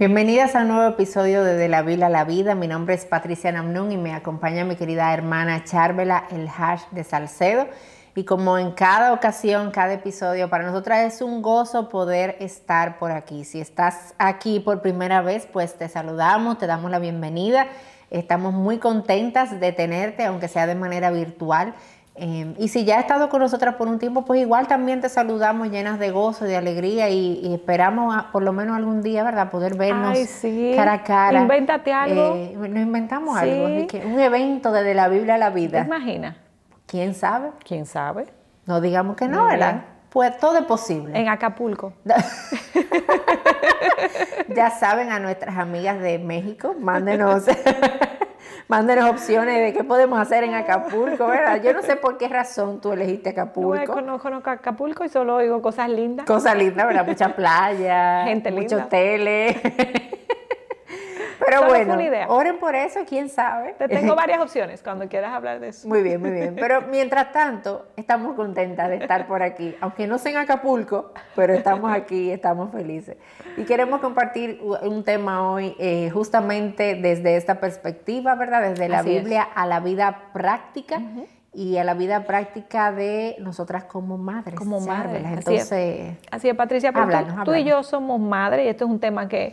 Bienvenidas a un nuevo episodio de De la Vila a la Vida. Mi nombre es Patricia Namnun y me acompaña mi querida hermana Charvela, el hash de Salcedo. Y como en cada ocasión, cada episodio, para nosotras es un gozo poder estar por aquí. Si estás aquí por primera vez, pues te saludamos, te damos la bienvenida. Estamos muy contentas de tenerte, aunque sea de manera virtual. Em, y si ya has estado con nosotras por un tiempo, pues igual también te saludamos llenas de gozo, de alegría y, esperamos por lo menos algún día, ¿verdad? Poder vernos cara a cara. Invéntate algo. Eh, nos inventamos algo. un evento desde la Biblia a la vida. ¿Te imaginas? ¿Quién sabe? ¿Quién sabe? No digamos que no, ¿verdad? Pues todo es posible. En Acapulco. ya saben a nuestras amigas de México, mándenos Mándenos opciones de qué podemos hacer en Acapulco, ¿verdad? Yo no sé por qué razón tú elegiste Acapulco. No, conozco Acapulco y solo oigo cosas lindas. Cosas lindas, ¿verdad? Mucha playa, gente linda. muchos hoteles. Pero bueno, oren por eso, quién sabe. Te tengo varias opciones cuando quieras hablar de eso. Muy bien, muy bien. Pero mientras tanto, estamos contentas de estar por aquí, aunque no sea en Acapulco, pero estamos aquí, estamos felices. Y queremos compartir un tema hoy eh, justamente desde esta perspectiva, ¿verdad? Desde la Biblia a la vida práctica. y a la vida práctica de nosotras como madres. Como madres. Entonces, así es, Patricia, porque tú y yo somos madres y esto es un tema que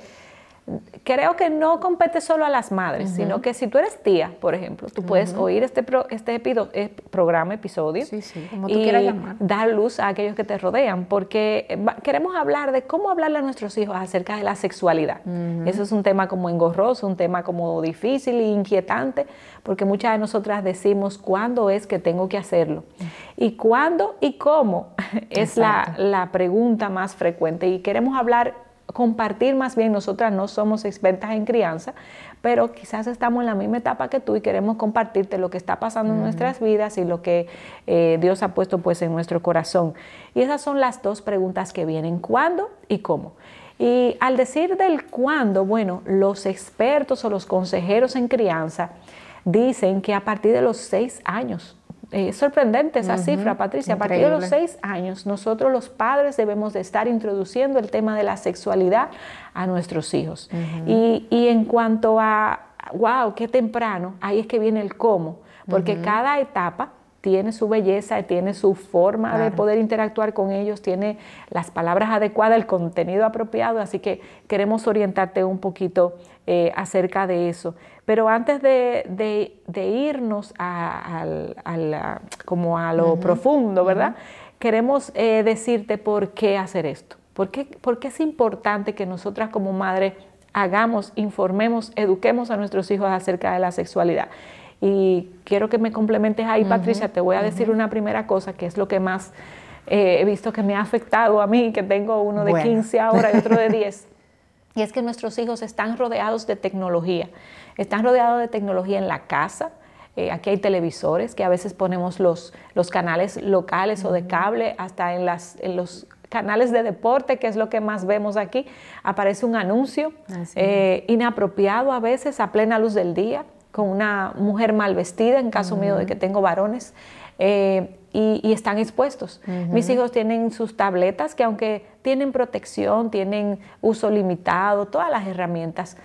creo que no compete solo a las madres, sino que si tú eres tía, por ejemplo, tú puedes oír este, este eh, programa, episodio, y dar luz a aquellos que te rodean, porque eh, queremos hablar de cómo hablarle a nuestros hijos acerca de la sexualidad. Eso es un tema como engorroso, un tema como difícil e inquietante, porque muchas de nosotras decimos cuándo es que tengo que hacerlo. Y cuándo y cómo es la, la pregunta más frecuente. Y queremos hablar compartir más bien, nosotras no somos expertas en crianza, pero quizás estamos en la misma etapa que tú y queremos compartirte lo que está pasando en nuestras vidas y lo que eh, Dios ha puesto pues en nuestro corazón. Y esas son las dos preguntas que vienen, ¿cuándo y cómo? Y al decir del cuándo, bueno, los expertos o los consejeros en crianza dicen que a partir de los seis años eh, sorprendente esa cifra, Patricia. A partir de los seis años, nosotros los padres debemos de estar introduciendo el tema de la sexualidad a nuestros hijos. y, en cuanto a, wow, qué temprano, ahí es que viene el cómo, porque cada etapa tiene su belleza, tiene su forma de poder interactuar con ellos, tiene las palabras adecuadas, el contenido apropiado, así que queremos orientarte un poquito eh, acerca de eso. Pero antes de, irnos a, como a lo profundo, ¿verdad? Queremos eh, decirte por qué hacer esto. ¿Por qué, es importante que nosotras como madres hagamos, informemos, eduquemos a nuestros hijos acerca de la sexualidad? Y quiero que me complementes ahí, Patricia. Te voy a decir una primera cosa que es lo que más eh, he visto que me ha afectado a mí, que tengo uno de 15 ahora y otro de 10. Y es que nuestros hijos están rodeados de tecnología. Están rodeados de tecnología en la casa. Eh, aquí hay televisores que a veces ponemos los, los canales locales o de cable, hasta en, las, en los canales de deporte, que es lo que más vemos aquí, aparece un anuncio eh, inapropiado a veces a plena luz del día, con una mujer mal vestida, en caso mío de que tengo varones. Eh, y, están expuestos. Mis hijos tienen sus tabletas que aunque tienen protección, tienen uso limitado, todas las herramientas,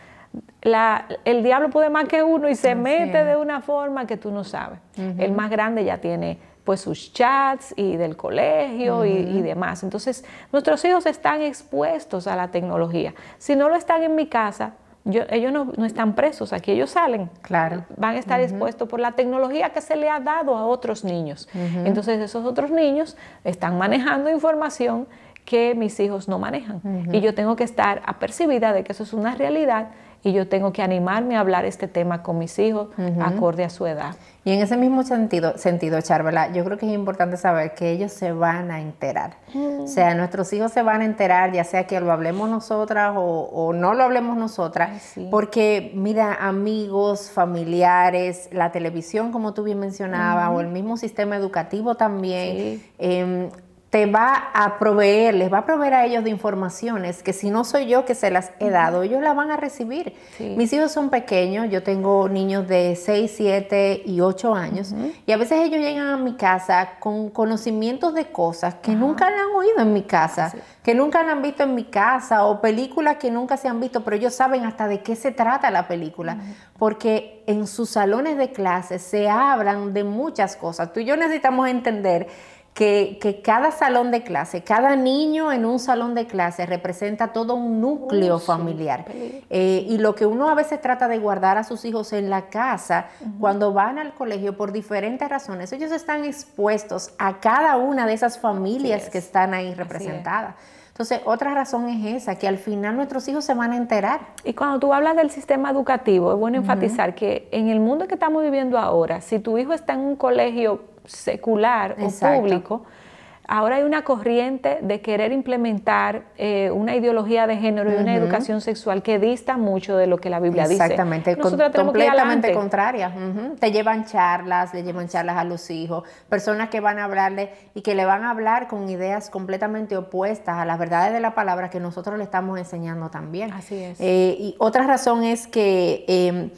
el diablo puede más que uno y se mete de una forma que tú no sabes. El más grande ya tiene pues sus chats y del colegio y, y, demás. Entonces, nuestros hijos están expuestos a la tecnología. Si no lo están en mi casa, ellos no, están presos, aquí ellos salen. Claro. Van a estar expuestos por la tecnología que se le ha dado a otros niños. Entonces esos otros niños están manejando información que mis hijos no manejan. Y yo tengo que estar apercibida de que eso es una realidad y yo tengo que animarme a hablar este tema con mis hijos acorde a su edad. Y en ese mismo sentido, sentido Charvela, yo creo que es importante saber que ellos se van a enterar. O sea, nuestros hijos se van a enterar, ya sea que lo hablemos nosotras o, no lo hablemos nosotras, porque mira, amigos, familiares, la televisión, como tú bien mencionabas, o el mismo sistema educativo también. Em, te va a proveer, les va a proveer a ellos de informaciones que si no soy yo que se las he dado, ellos las van a recibir. Mis hijos son pequeños, yo tengo niños de 6, 7 y 8 años y a veces ellos llegan a mi casa con conocimientos de cosas que nunca han oído en mi casa, que nunca han visto en mi casa o películas que nunca se han visto, pero ellos saben hasta de qué se trata la película, porque en sus salones de clase se hablan de muchas cosas. Tú y yo necesitamos entender que, cada salón de clase, cada niño en un salón de clase representa todo un núcleo familiar. Eh, y lo que uno a veces trata de guardar a sus hijos en la casa, cuando van al colegio por diferentes razones, ellos están expuestos a cada una de esas familias que están ahí representadas. Entonces, otra razón es esa, que al final nuestros hijos se van a enterar. Y cuando tú hablas del sistema educativo, es bueno enfatizar que en el mundo que estamos viviendo ahora, si tu hijo está en un colegio secular o público, ahora hay una corriente de querer implementar eh, una ideología de género y una educación sexual que dista mucho de lo que la Biblia dice. Exactamente, completamente contraria. Te llevan charlas, le llevan charlas a los hijos, personas que van a hablarle y que le van a hablar con ideas completamente opuestas a las verdades de la palabra que nosotros le estamos enseñando también. Así es. Eh, y otra razón es que em,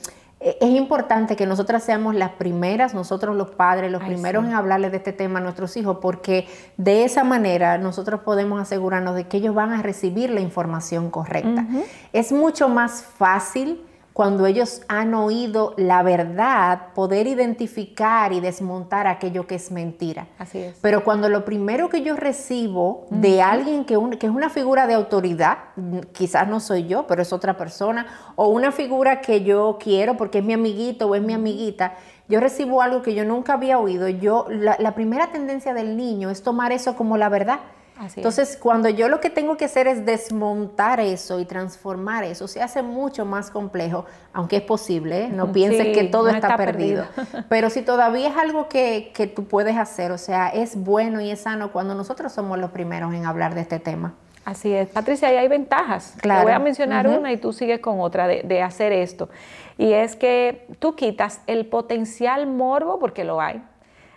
es importante que nosotras seamos las primeras, nosotros los padres, los primeros en hablarles de este tema a nuestros hijos, porque de esa manera nosotros podemos asegurarnos de que ellos van a recibir la información correcta. Es mucho más fácil cuando ellos han oído la verdad, poder identificar y desmontar aquello que es mentira. Así es. Pero cuando lo primero que yo recibo de alguien que, que, es una figura de autoridad, quizás no soy yo, pero es otra persona, o una figura que yo quiero porque es mi amiguito o es mi amiguita, yo recibo algo que yo nunca había oído, yo la primera tendencia del niño es tomar eso como la verdad. Entonces, cuando yo lo que tengo que hacer es desmontar eso y transformar eso, se hace mucho más complejo, aunque es posible, ¿eh? no pienses que todo está, perdido. Pero si todavía es algo que, que, tú puedes hacer, o sea, es bueno y es sano cuando nosotros somos los primeros en hablar de este tema. Así es. Patricia, ahí hay ventajas. Claro. Te voy a mencionar una y tú sigues con otra de, de hacer esto. Y es que tú quitas el potencial morbo, porque lo hay,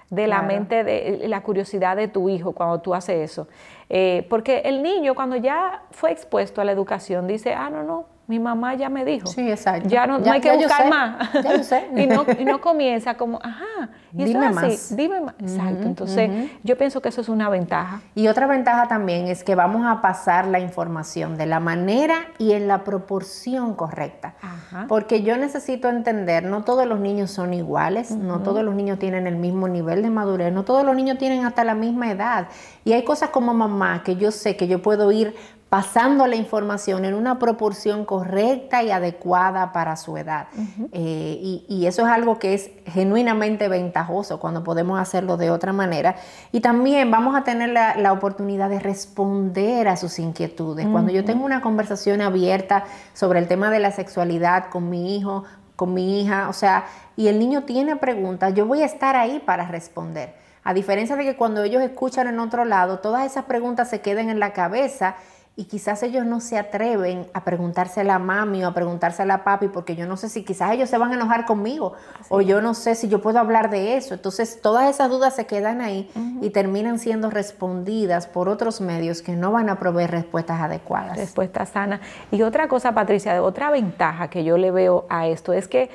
de la mente, de la curiosidad de tu hijo cuando tú haces eso. Eh, porque el niño cuando ya fue expuesto a la educación dice, ah, no, no, mi mamá ya me dijo. Sí, exacto. Ya no, hay que buscar más. Ya sé. y, no, y, no, comienza como, ajá, y dime más. Dime más. Exacto. Entonces, yo pienso que eso es una ventaja. Y otra ventaja también es que vamos a pasar la información de la manera y en la proporción correcta. Ajá. Porque yo necesito entender, no todos los niños son iguales, no todos los niños tienen el mismo nivel de madurez, no todos los niños tienen hasta la misma edad. Y hay cosas como mamá que yo sé que yo puedo ir pasando la información en una proporción correcta y adecuada para su edad. Eh, y, eso es algo que es genuinamente ventajoso cuando podemos hacerlo de otra manera. Y también vamos a tener la, oportunidad de responder a sus inquietudes. Cuando yo tengo una conversación abierta sobre el tema de la sexualidad con mi hijo, con mi hija, o sea, y el niño tiene preguntas, yo voy a estar ahí para responder. A diferencia de que cuando ellos escuchan en otro lado, todas esas preguntas se queden en la cabeza y quizás ellos no se atreven a preguntarse a la mami o a preguntarse a la papi porque yo no sé si quizás ellos se van a enojar conmigo o yo no sé si yo puedo hablar de eso. Entonces todas esas dudas se quedan ahí y terminan siendo respondidas por otros medios que no van a proveer respuestas adecuadas. Respuestas sanas. Y otra cosa, Patricia, otra ventaja que yo le veo a esto es que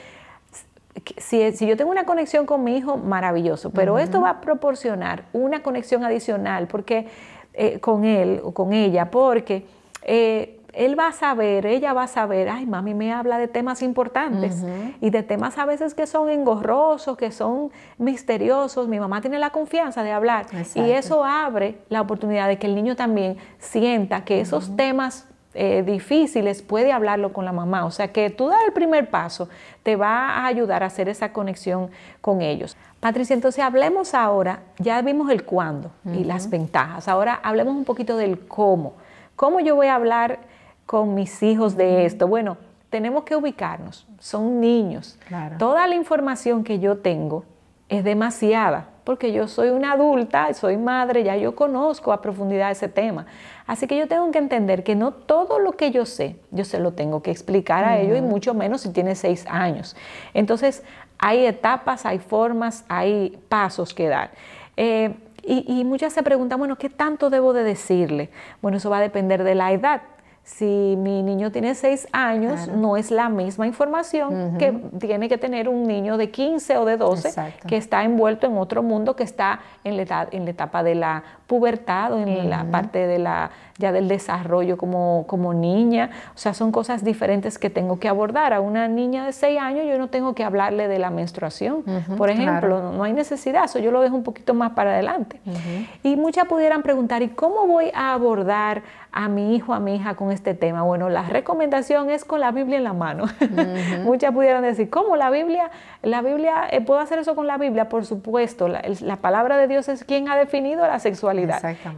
si, si, yo tengo una conexión con mi hijo, maravilloso, pero esto va a proporcionar una conexión adicional porque eh, con él o con ella, porque eh, él va a saber, ella va a saber, ay, mami me habla de temas importantes y de temas a veces que son engorrosos, que son misteriosos. Mi mamá tiene la confianza de hablar y eso abre la oportunidad de que el niño también sienta que esos temas eh, difíciles puede hablarlo con la mamá. O sea que tú dar el primer paso te va a ayudar a hacer esa conexión con ellos. Patricia, entonces hablemos ahora, ya vimos el cuándo y las ventajas, ahora hablemos un poquito del cómo. ¿Cómo yo voy a hablar con mis hijos de esto? Bueno, tenemos que ubicarnos, son niños. Toda la información que yo tengo es demasiada, porque yo soy una adulta, soy madre, ya yo conozco a profundidad ese tema. Así que yo tengo que entender que no todo lo que yo sé, yo se lo tengo que explicar a ellos y mucho menos si tiene seis años. Entonces, hay etapas, hay formas, hay pasos que dar. Eh, Y, muchas se preguntan, bueno, ¿qué tanto debo de decirle? Bueno, eso va a depender de la edad. Si mi niño tiene 6 años, no es la misma información que tiene que tener un niño de 15 o de 12 que está envuelto en otro mundo, que está en la, en la etapa de la pubertad o en la parte de la, ya del desarrollo como, como niña. O sea, son cosas diferentes que tengo que abordar. A una niña de 6 años yo no tengo que hablarle de la menstruación, por ejemplo, no, hay necesidad, eso yo lo dejo un poquito más para adelante. Y muchas pudieran preguntar, ¿y cómo voy a abordar a mi hijo, a mi hija con este tema? Bueno, la recomendación es con la Biblia en la mano. Muchas pudieran decir, ¿cómo la Biblia? La Biblia, eh, ¿puedo hacer eso con la Biblia? Por supuesto, la, palabra de Dios es quien ha definido la sexualidad.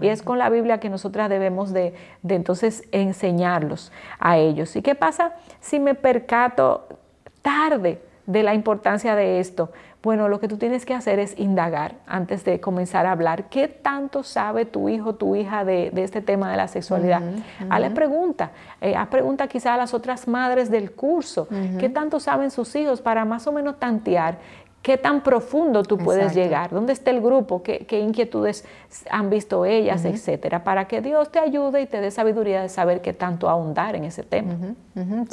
Y es con la Biblia que nosotras debemos de, de entonces enseñarlos a ellos. ¿Y qué pasa si me percato tarde de la importancia de esto? Bueno, lo que tú tienes que hacer es indagar antes de comenzar a hablar. ¿Qué tanto sabe tu hijo, tu hija de, este tema de la sexualidad? Hazle pregunta. Eh, haz pregunta quizá a las otras madres del curso. ¿Qué tanto saben sus hijos para más o menos tantear qué tan profundo tú puedes llegar, dónde está el grupo, qué, inquietudes han visto ellas, etcétera, para que Dios te ayude y te dé sabiduría de saber qué tanto ahondar en ese tema.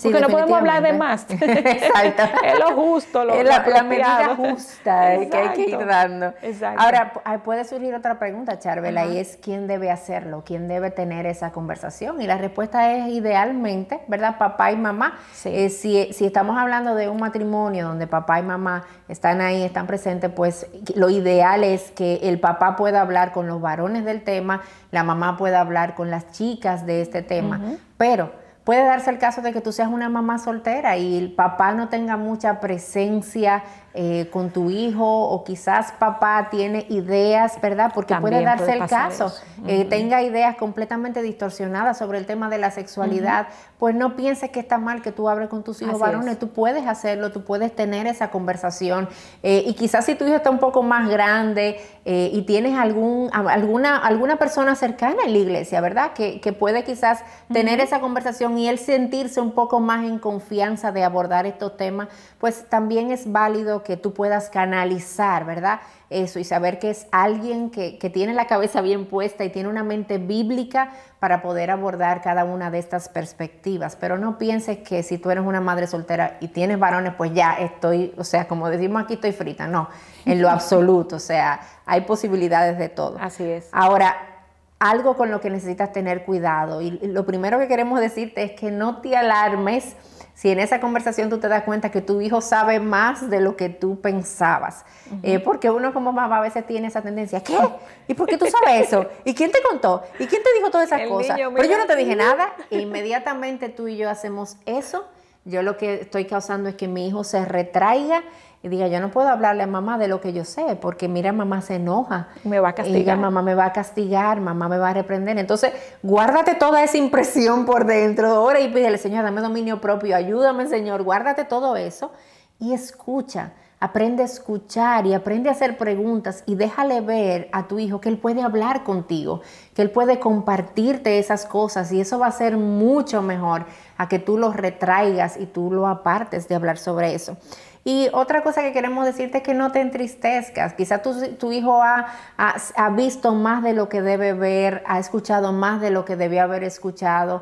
Porque no podemos hablar de más. Exacto. es lo justo, lo, es la, la medida justa que hay que ir dando. Ahora, puede surgir otra pregunta, Charvela, y es quién debe hacerlo, quién debe tener esa conversación. Y la respuesta es idealmente, ¿verdad? Papá y mamá. Eh, si, si estamos hablando de un matrimonio donde papá y mamá están ahí, están presentes, pues lo ideal es que el papá pueda hablar con los varones del tema, la mamá pueda hablar con las chicas de este tema, pero puede darse el caso de que tú seas una mamá soltera y el papá no tenga mucha presencia eh, con tu hijo o quizás papá tiene ideas, ¿verdad? Porque puede darse el caso, eh, tenga ideas completamente distorsionadas sobre el tema de la sexualidad, pues no pienses que está mal que tú hables con tus hijos varones, tú puedes hacerlo, tú puedes tener esa conversación eh, y quizás si tu hijo está un poco más grande y tienes algún, alguna, alguna persona cercana en la iglesia, ¿verdad? Que, que puede quizás tener esa conversación y él sentirse un poco más en confianza de abordar estos temas, pues también es válido que tú puedas canalizar, ¿verdad? Eso y saber que es alguien que, tiene la cabeza bien puesta y tiene una mente bíblica para poder abordar cada una de estas perspectivas. Pero no pienses que si tú eres una madre soltera y tienes varones, pues ya estoy, o sea, como decimos aquí, estoy frita. No, en lo absoluto, o sea, hay posibilidades de todo. Así es. Ahora, algo con lo que necesitas tener cuidado. Y lo primero que queremos decirte es que no te alarmes si en esa conversación tú te das cuenta que tu hijo sabe más de lo que tú pensabas. Eh, porque uno como mamá a veces tiene esa tendencia, ¿qué? ¿Y por qué tú sabes eso? ¿Y quién te contó? ¿Y quién te dijo todas esas cosas? Pero yo no te dije nada. E inmediatamente tú y yo hacemos eso. Yo lo que estoy causando es que mi hijo se retraiga y diga, yo no puedo hablarle a mamá de lo que yo sé, porque mira, mamá se enoja. Me va a castigar. Y diga, mamá me va a castigar, mamá me va a reprender. Entonces, guárdate toda esa impresión por dentro. Ahora y pídele, Señor, dame dominio propio, ayúdame, Señor, guárdate todo eso y escucha. Aprende a escuchar y aprende a hacer preguntas y déjale ver a tu hijo que él puede hablar contigo, que él puede compartirte esas cosas y eso va a ser mucho mejor a que tú lo retraigas y tú lo apartes de hablar sobre eso. Y otra cosa que queremos decirte es que no te entristezcas. Quizá tu, hijo ha, ha, visto más de lo que debe ver, ha escuchado más de lo que debía haber escuchado.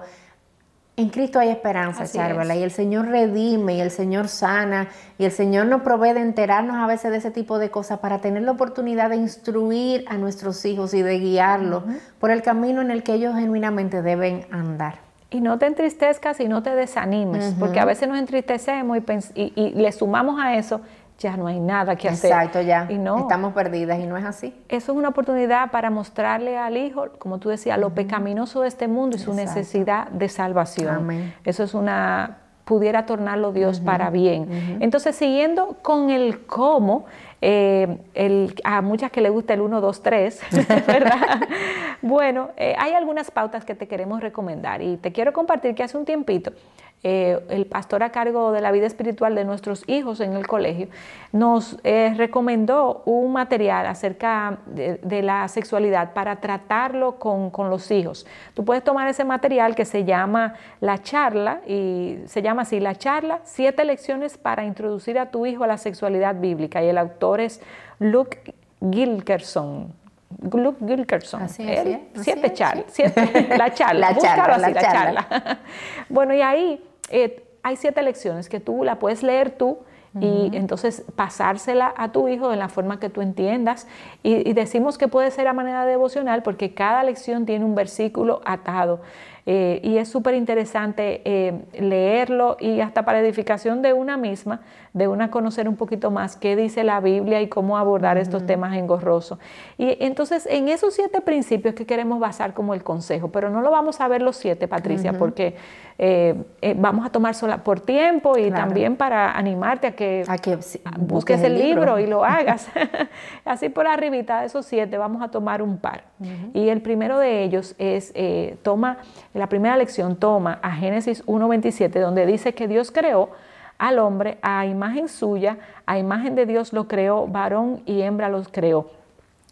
En Cristo hay esperanza, Charvela, y el Señor redime, y el Señor sana, y el Señor nos provee de enterarnos a veces de ese tipo de cosas para tener la oportunidad de instruir a nuestros hijos y de guiarlos por el camino en el que ellos genuinamente deben andar. Y no te entristezcas y no te desanimes, porque a veces nos entristecemos y, y, le sumamos a eso, ya no hay nada que hacer. Exacto, ya. Y no, Estamos perdidas y no es así. Eso es una oportunidad para mostrarle al hijo, como tú decías, lo pecaminoso de este mundo y su necesidad de salvación. Amén. Eso es una pudiera tornarlo Dios para bien. Entonces, siguiendo con el cómo, eh, el, a muchas que le gusta el 1, 2, 3, ¿verdad? bueno, eh, hay algunas pautas que te queremos recomendar y te quiero compartir que hace un tiempito eh, el pastor a cargo de la vida espiritual de nuestros hijos en el colegio, nos eh, recomendó un material acerca de, la sexualidad para tratarlo con, los hijos. Tú puedes tomar ese material que se llama La charla, y se llama así, La charla, siete lecciones para introducir a tu hijo a la sexualidad bíblica, y el autor es Luke Gilkerson Luke Gilkerson. Así es, siete charlas, la charla, la charla, la charla. bueno, y ahí eh, hay siete lecciones que tú la puedes leer tú y entonces pasársela a tu hijo de la forma que tú entiendas. Y, y, decimos que puede ser a manera devocional porque cada lección tiene un versículo atado. Eh, y es súper interesante eh, leerlo y hasta para edificación de una misma, de una conocer un poquito más qué dice la Biblia y cómo abordar estos temas engorrosos. Y entonces en esos siete principios que queremos basar como el consejo, pero no lo vamos a ver los siete, Patricia, porque eh, vamos a tomar sola por tiempo y también para animarte a que, busques, el, libro. y lo hagas. Así por arribita de esos siete vamos a tomar un par. Y el primero de ellos es, toma la primera lección toma a Génesis 1.27, donde dice que Dios creó al hombre a imagen suya, a imagen de Dios lo creó, varón y hembra los creó.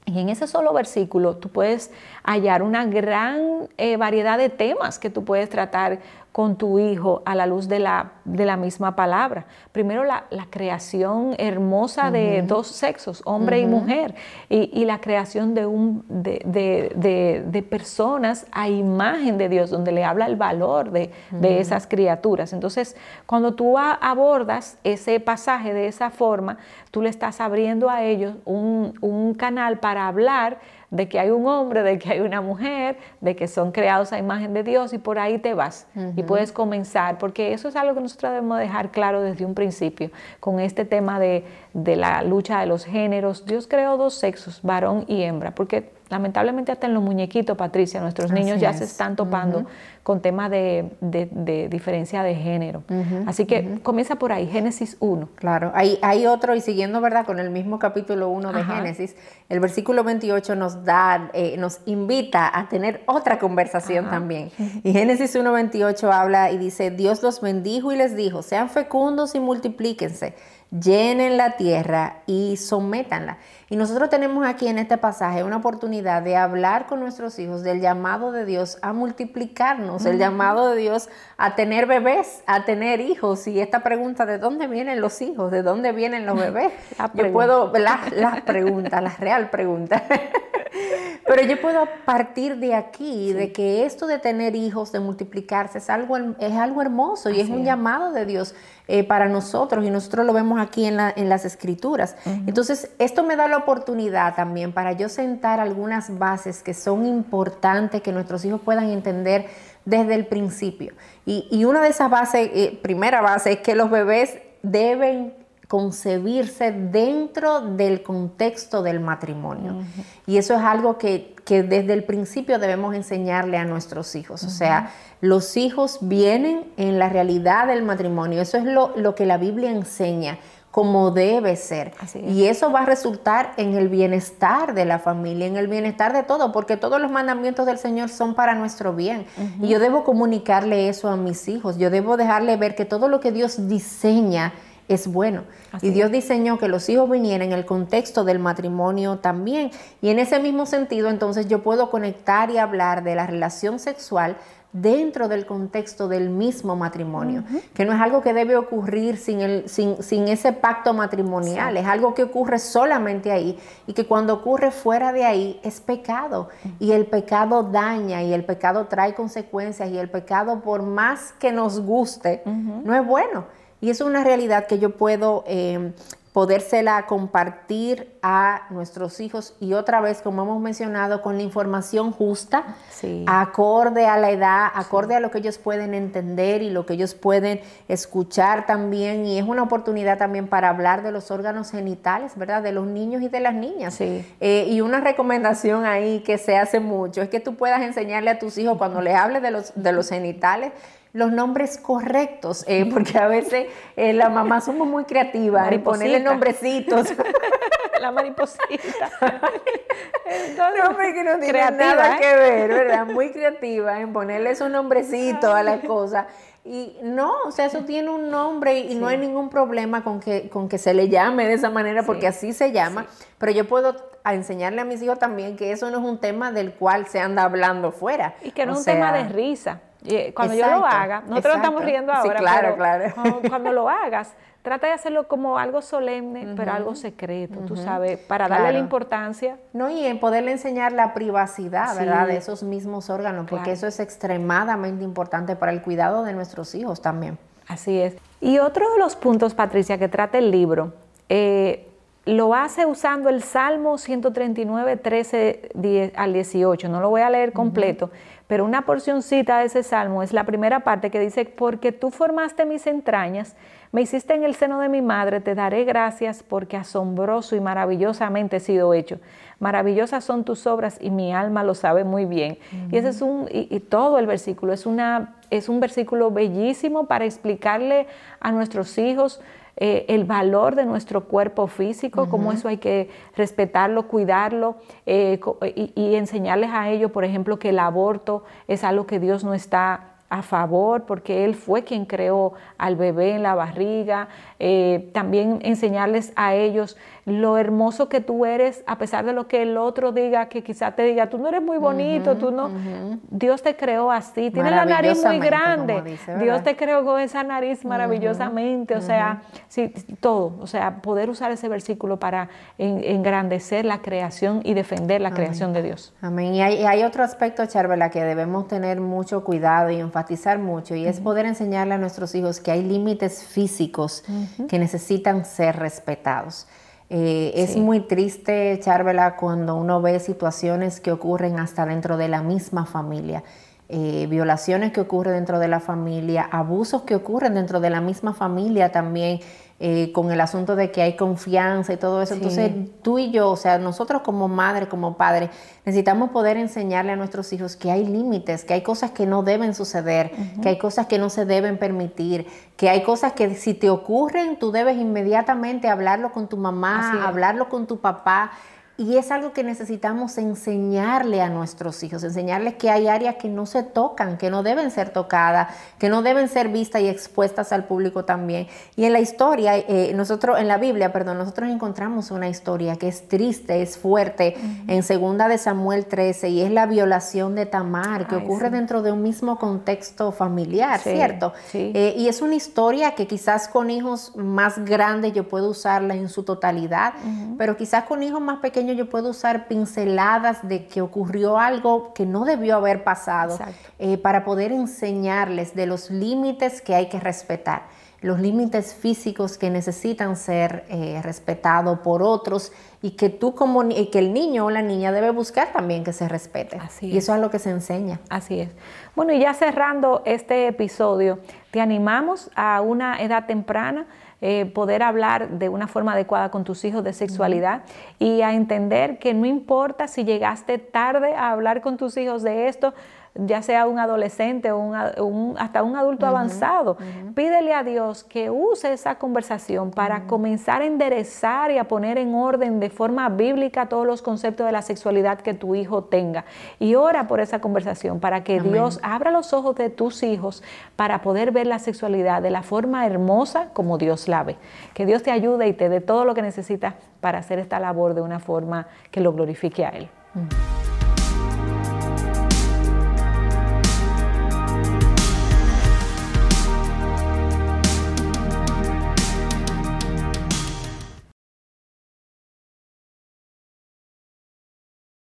Y en ese solo versículo tú puedes hallar una gran eh, variedad de temas que tú puedes tratar con tu hijo a la luz de la, de la misma palabra. Primero la, creación hermosa de dos sexos, hombre y mujer, y, la creación de, un, de, personas a imagen de Dios, donde le habla el valor de, esas criaturas. Entonces, cuando tú abordas ese pasaje de esa forma, tú le estás abriendo a ellos un, un canal para hablar de que hay un hombre, de que hay una mujer, de que son creados a imagen de Dios y por ahí te vas y puedes comenzar, porque eso es algo que nosotros debemos dejar claro desde un principio con este tema de, de la lucha de los géneros. Dios creó dos sexos, varón y hembra, porque lamentablemente hasta en los muñequitos, Patricia, nuestros niños ya se están topando con temas de, diferencia de género. Así que comienza por ahí, Génesis 1. Claro, hay, hay otro, y siguiendo, ¿verdad? Con el mismo capítulo 1 de Génesis, el versículo 28 nos da, eh, nos invita a tener otra conversación también. Y Génesis 1, 28 habla y dice, Dios los bendijo y les dijo, sean fecundos y multiplíquense llenen la tierra y sométanla. Y nosotros tenemos aquí en este pasaje una oportunidad de hablar con nuestros hijos del llamado de Dios a multiplicarnos, el llamado de Dios a tener bebés, a tener hijos. Y esta pregunta, ¿de dónde vienen los hijos? ¿De dónde vienen los bebés? Yo puedo, las la preguntas, la real pregunta. Pero yo puedo partir de aquí, de que esto de tener hijos, de multiplicarse, es algo, es algo hermoso y es un llamado de Dios eh, para nosotros y nosotros lo vemos aquí en, las escrituras. Entonces, esto me da la oportunidad también para yo sentar algunas bases que son importantes, que nuestros hijos puedan entender desde el principio. Y, una de esas bases, eh, primera base, es que los bebés deben concebirse dentro del contexto del matrimonio. Y eso es algo que, desde el principio debemos enseñarle a nuestros hijos. O sea, los hijos vienen en la realidad del matrimonio. Eso es lo, lo que la Biblia enseña como debe ser. Y eso va a resultar en el bienestar de la familia, en el bienestar de todo, porque todos los mandamientos del Señor son para nuestro bien. Y yo debo comunicarle eso a mis hijos. Yo debo dejarle ver que todo lo que Dios diseña es bueno. y Dios diseñó que los hijos vinieran en el contexto del matrimonio también. Y en ese mismo sentido, entonces yo puedo conectar y hablar de la relación sexual dentro del contexto del mismo matrimonio, que no es algo que debe ocurrir sin, el, sin, sin ese pacto matrimonial, es algo que ocurre solamente ahí y que cuando ocurre fuera de ahí es pecado. Y el pecado daña y el pecado trae consecuencias y el pecado por más que nos guste no es bueno. Y es una realidad que yo puedo eh, podérsela compartir a nuestros hijos y otra vez, como hemos mencionado, con la información justa, acorde a la edad, acorde a lo que ellos pueden entender y lo que ellos pueden escuchar también. Y es una oportunidad también para hablar de los órganos genitales, ¿verdad? De los niños y de las niñas. Eh, y una recomendación ahí que se hace mucho es que tú puedas enseñarle a tus hijos cuando le hables de los, de los genitales, los nombres correctos, eh, porque a veces eh, la mamá somos muy creativas en ponerle nombrecitos. la mariposita. Entonces, que no tiene nada ¿eh? que ver, ¿verdad? Muy creativa en ponerle esos nombrecitos a las cosas. Y no, o sea, eso tiene un nombre y no hay ningún problema con que, con que se le llame de esa manera, porque así se llama. Pero yo puedo enseñarle a mis hijos también que eso no es un tema del cual se anda hablando fuera. Y que no es un tema de risa. Eh, cuando yo lo haga, nosotros estamos riendo ahora, claro, claro. Cuando, lo hagas, trata de hacerlo como algo solemne, pero algo secreto, tú sabes, para darle la importancia. No, y en poderle enseñar la privacidad, ¿verdad? De esos mismos órganos, porque eso es extremadamente importante para el cuidado de nuestros hijos también. Así es. Y otro de los puntos, Patricia, que trata el libro, eh, lo hace usando el Salmo 139, 13 al 18. No lo voy a leer completo, pero una porcioncita de ese salmo es la primera parte que dice, porque tú formaste mis entrañas, me hiciste en el seno de mi madre, te daré gracias porque asombroso y maravillosamente he sido hecho. Maravillosas son tus obras y mi alma lo sabe muy bien. Y ese es un, y, todo el versículo es, una, es un versículo bellísimo para explicarle a nuestros hijos eh, el valor de nuestro cuerpo físico, cómo eso hay que respetarlo, cuidarlo eh, y, y enseñarles a ellos, por ejemplo, que el aborto es algo que Dios no está a favor, porque Él fue quien creó al bebé en la barriga. Eh, también enseñarles a ellos lo hermoso que tú eres, a pesar de lo que el otro diga, que quizás te diga, tú no eres muy bonito, tú no. Dios te creó así, tienes la nariz muy grande. Dios te creó con esa nariz maravillosamente, o sea, sí, todo. O sea, poder usar ese versículo para engrandecer la creación y defender la creación de Dios. Amén. Y hay, hay otro aspecto, Charvela, que debemos tener mucho cuidado y enfatizar mucho, y es poder enseñarle a nuestros hijos que hay límites físicos que necesitan ser respetados. Eh, es muy triste, Charvela, cuando uno ve situaciones que ocurren hasta dentro de la misma familia. Eh, violaciones que ocurren dentro de la familia, abusos que ocurren dentro de la misma familia también, eh, con el asunto de que hay confianza y todo eso. Entonces, tú y yo, o sea, nosotros como madre, como padre, necesitamos poder enseñarle a nuestros hijos que hay límites, que hay cosas que no deben suceder, que hay cosas que no se deben permitir, que hay cosas que si te ocurren, tú debes inmediatamente hablarlo con tu mamá, hablarlo con tu papá. Y es algo que necesitamos enseñarle a nuestros hijos, enseñarles que hay áreas que no se tocan, que no deben ser tocadas, que no deben ser vistas y expuestas al público también. Y en la historia, eh, nosotros, en la Biblia, perdón, nosotros encontramos una historia que es triste, es fuerte, en segunda de Samuel 13, y es la violación de Tamar, que ocurre dentro de un mismo contexto familiar, ¿cierto? Eh, y es una historia que quizás con hijos más grandes yo puedo usarla en su totalidad, pero quizás con hijos más pequeños yo puedo usar pinceladas de que ocurrió algo que no debió haber pasado eh, para poder enseñarles de los límites que hay que respetar, los límites físicos que necesitan ser eh, respetados por otros y que tú como y que el niño o la niña debe buscar también que se respete. Así y eso es lo que se enseña. Así es. Bueno, y ya cerrando este episodio, te animamos a una edad temprana eh, poder hablar de una forma adecuada con tus hijos de sexualidad y a entender que no importa si llegaste tarde a hablar con tus hijos de esto, ya sea un adolescente o un, hasta un adulto avanzado, pídele a Dios que use esa conversación para comenzar a enderezar y a poner en orden de forma bíblica todos los conceptos de la sexualidad que tu hijo tenga. Y ora por esa conversación para que Dios abra los ojos de tus hijos para poder ver la sexualidad de la forma hermosa como Dios la ve. Que Dios te ayude y te dé todo lo que necesitas para hacer esta labor de una forma que lo glorifique a Él.